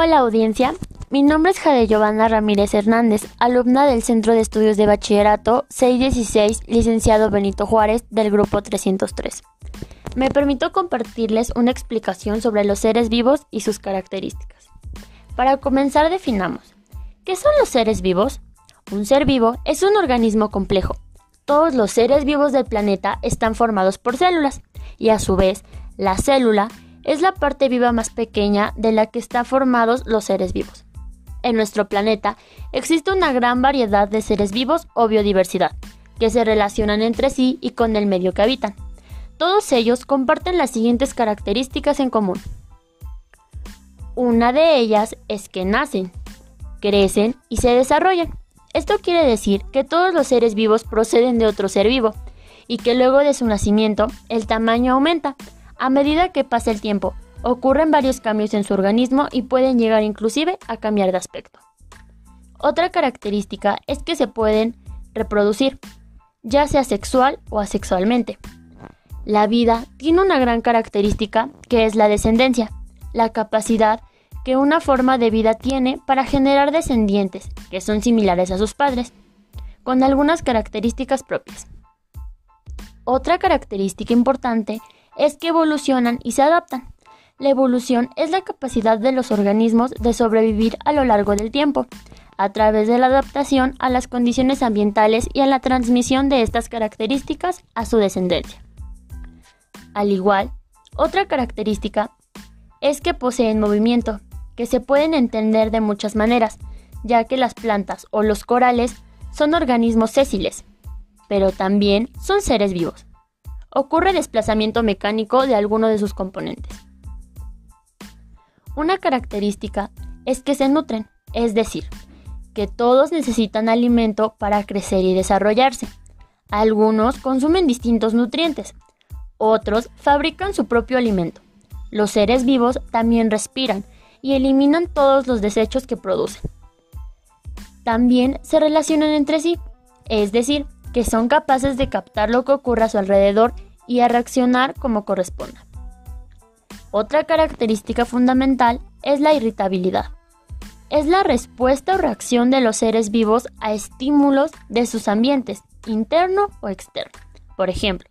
Hola audiencia, mi nombre es Jade Giovanna Ramírez Hernández, alumna del Centro de Estudios de Bachillerato 616, licenciado Benito Juárez del Grupo 303. Me permito compartirles una explicación sobre los seres vivos y sus características. Para comenzar definamos, ¿qué son los seres vivos? Un ser vivo es un organismo complejo. Todos los seres vivos del planeta están formados por células y a su vez, la célula es la parte viva más pequeña de la que están formados los seres vivos. En nuestro planeta existe una gran variedad de seres vivos o biodiversidad, que se relacionan entre sí y con el medio que habitan. Todos ellos comparten las siguientes características en común. Una de ellas es que nacen, crecen y se desarrollan. Esto quiere decir que todos los seres vivos proceden de otro ser vivo y que luego de su nacimiento el tamaño aumenta a medida que pasa el tiempo Ocurren varios cambios en su organismo y pueden llegar inclusive a cambiar de aspecto. Otra característica es que se pueden reproducir, ya sea sexual o asexualmente. La vida tiene una gran característica que es la descendencia, la capacidad que una forma de vida tiene para generar descendientes que son similares a sus padres, con algunas características propias. Otra característica importante es que evolucionan y se adaptan. La evolución es la capacidad de los organismos de sobrevivir a lo largo del tiempo, a través de la adaptación a las condiciones ambientales y a la transmisión de estas características a su descendencia. Al igual, otra característica es que poseen movimiento, que se pueden entender de muchas maneras, ya que las plantas o los corales son organismos sésiles, pero también son seres vivos. Ocurre desplazamiento mecánico de alguno de sus componentes. Una característica es que se nutren, es decir, que todos necesitan alimento para crecer y desarrollarse. Algunos consumen distintos nutrientes, otros fabrican su propio alimento. Los seres vivos también respiran y eliminan todos los desechos que producen. También se relacionan entre sí, es decir, que son capaces de captar lo que ocurre a su alrededor y a reaccionar como corresponda. Otra característica fundamental es la irritabilidad. Es la respuesta o reacción de los seres vivos a estímulos de sus ambientes, interno o externo. Por ejemplo,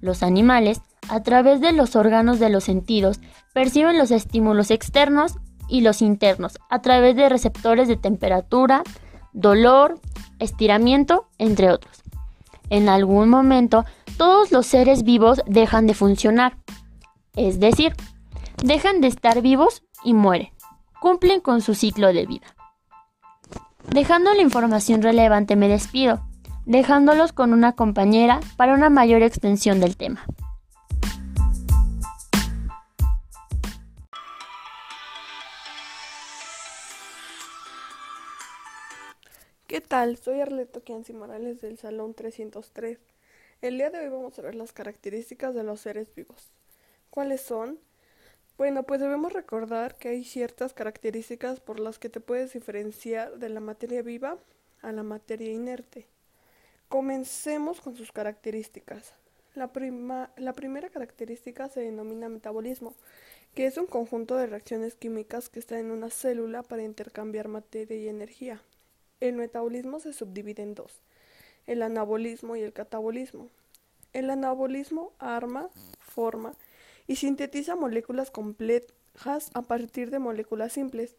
los animales, a través de los órganos de los sentidos, perciben los estímulos externos y los internos, a través de receptores de temperatura, dolor, estiramiento, entre otros. En algún momento, todos los seres vivos dejan de funcionar, es decir, dejan de estar vivos y mueren. Cumplen con su ciclo de vida. Dejando la información relevante me despido, dejándolos con una compañera para una mayor extensión del tema. ¿Qué tal? Soy Arleto Kianci Morales del Salón 303. El día de hoy vamos a ver las características de los seres vivos. ¿Cuáles son? Bueno, pues debemos recordar que hay ciertas características por las que te puedes diferenciar de la materia viva a la materia inerte. Comencemos con sus características. La, la primera característica se denomina metabolismo, que es un conjunto de reacciones químicas que están en una célula para intercambiar materia y energía. El metabolismo se subdivide en dos, el anabolismo y el catabolismo. El anabolismo arma, forma y sintetiza moléculas complejas a partir de moléculas simples.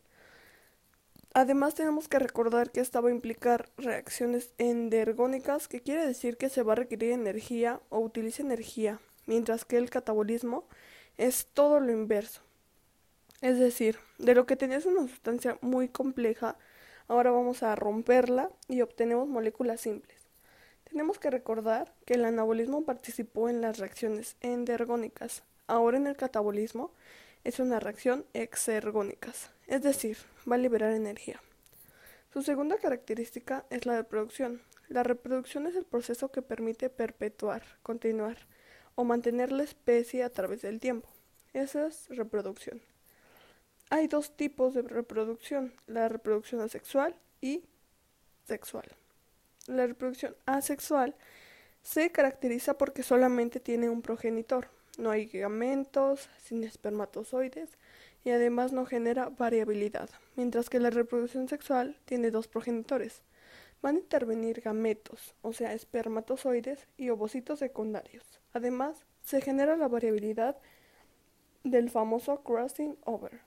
Además tenemos que recordar que esta va a implicar reacciones endergónicas, que quiere decir que se va a requerir energía o utiliza energía, mientras que el catabolismo es todo lo inverso. Es decir, de lo que tenías una sustancia muy compleja, ahora vamos a romperla y obtenemos moléculas simples. Tenemos que recordar que el anabolismo participó en las reacciones endergónicas, Ahora en el catabolismo es una reacción exergónica, es decir, va a liberar energía. Su segunda característica es la reproducción. La reproducción es el proceso que permite perpetuar, continuar o mantener la especie a través del tiempo. Esa es reproducción. Hay dos tipos de reproducción, la reproducción asexual y sexual. La reproducción asexual se caracteriza porque solamente tiene un progenitor, no hay gamentos, sin espermatozoides y además no genera variabilidad, mientras que la reproducción sexual tiene dos progenitores. Van a intervenir gametos, o sea, espermatozoides y ovocitos secundarios. Además, se genera la variabilidad del famoso crossing over.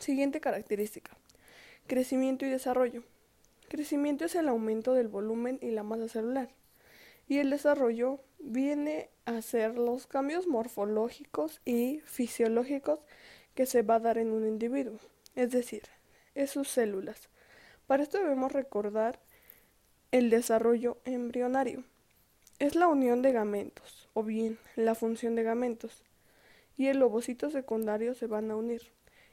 Siguiente característica. Crecimiento y desarrollo. Crecimiento es el aumento del volumen y la masa celular. Y el desarrollo viene a ser los cambios morfológicos y fisiológicos que se va a dar en un individuo, es decir, es sus células. Para esto debemos recordar el desarrollo embrionario. Es la unión de gametos, o bien la función de gametos, y el ovocito secundario se van a unir.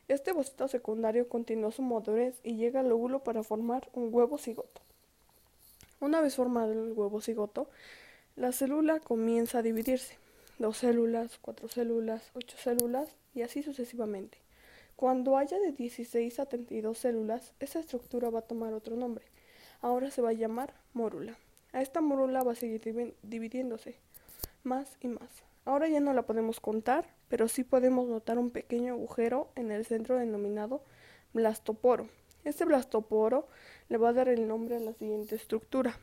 Este ovocito secundario continúa su madurez y llega al óvulo para formar un huevo cigoto. Una vez formado el huevo cigoto, la célula comienza a dividirse. Dos células, cuatro células, ocho células y así sucesivamente. Cuando haya de 16 a 32 células, esa estructura va a tomar otro nombre. Ahora se va a llamar mórula. A esta mórula va a seguir dividiéndose más y más. Ahora ya no la podemos contar, pero sí podemos notar un pequeño agujero en el centro denominado blastoporo. Este blastoporo le va a dar el nombre a la siguiente estructura.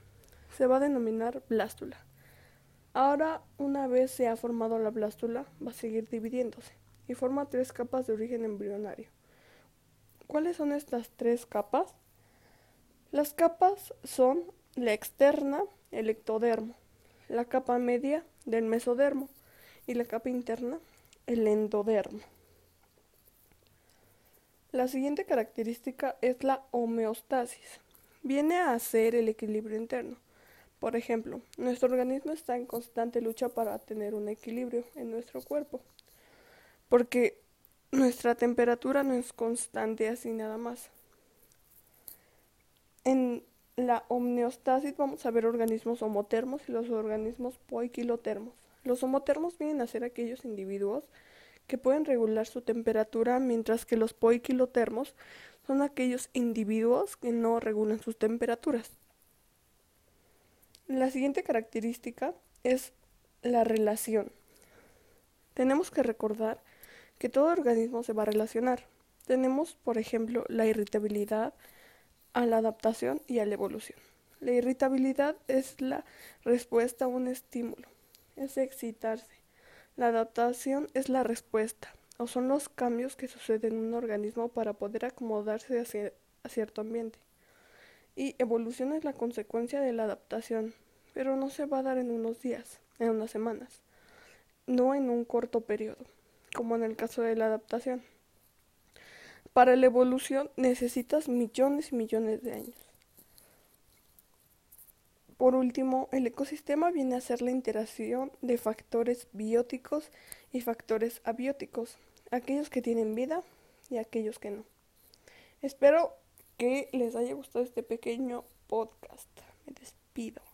Se va a denominar blástula. Ahora, una vez se ha formado la blástula, va a seguir dividiéndose y forma tres capas de origen embrionario. ¿Cuáles son estas tres capas? Las capas son la externa, el ectodermo, la capa media del mesodermo y la capa interna, el endodermo. La siguiente característica es la homeostasis. Viene a ser el equilibrio interno. Por ejemplo, nuestro organismo está en constante lucha para tener un equilibrio en nuestro cuerpo, porque nuestra temperatura no es constante así nada más. En la homeostasis vamos a ver organismos homotermos y los organismos poiquilotermos. Los homotermos vienen a ser aquellos individuos que pueden regular su temperatura, mientras que los poiquilotermos son aquellos individuos que no regulan sus temperaturas. La siguiente característica es la relación. Tenemos que recordar que todo organismo se va a relacionar. Tenemos, por ejemplo, la irritabilidad a la adaptación y a la evolución. La irritabilidad es la respuesta a un estímulo es excitarse. La adaptación es la respuesta, o son los cambios que suceden en un organismo para poder acomodarse a, cierto ambiente. Y evolución es la consecuencia de la adaptación, pero no se va a dar en unos días, en unas semanas, no en un corto periodo, como en el caso de la adaptación. Para la evolución necesitas millones y millones de años. Por último, el ecosistema viene a ser la interacción de factores bióticos y factores abióticos, aquellos que tienen vida y aquellos que no. Espero que les haya gustado este pequeño podcast. Me despido.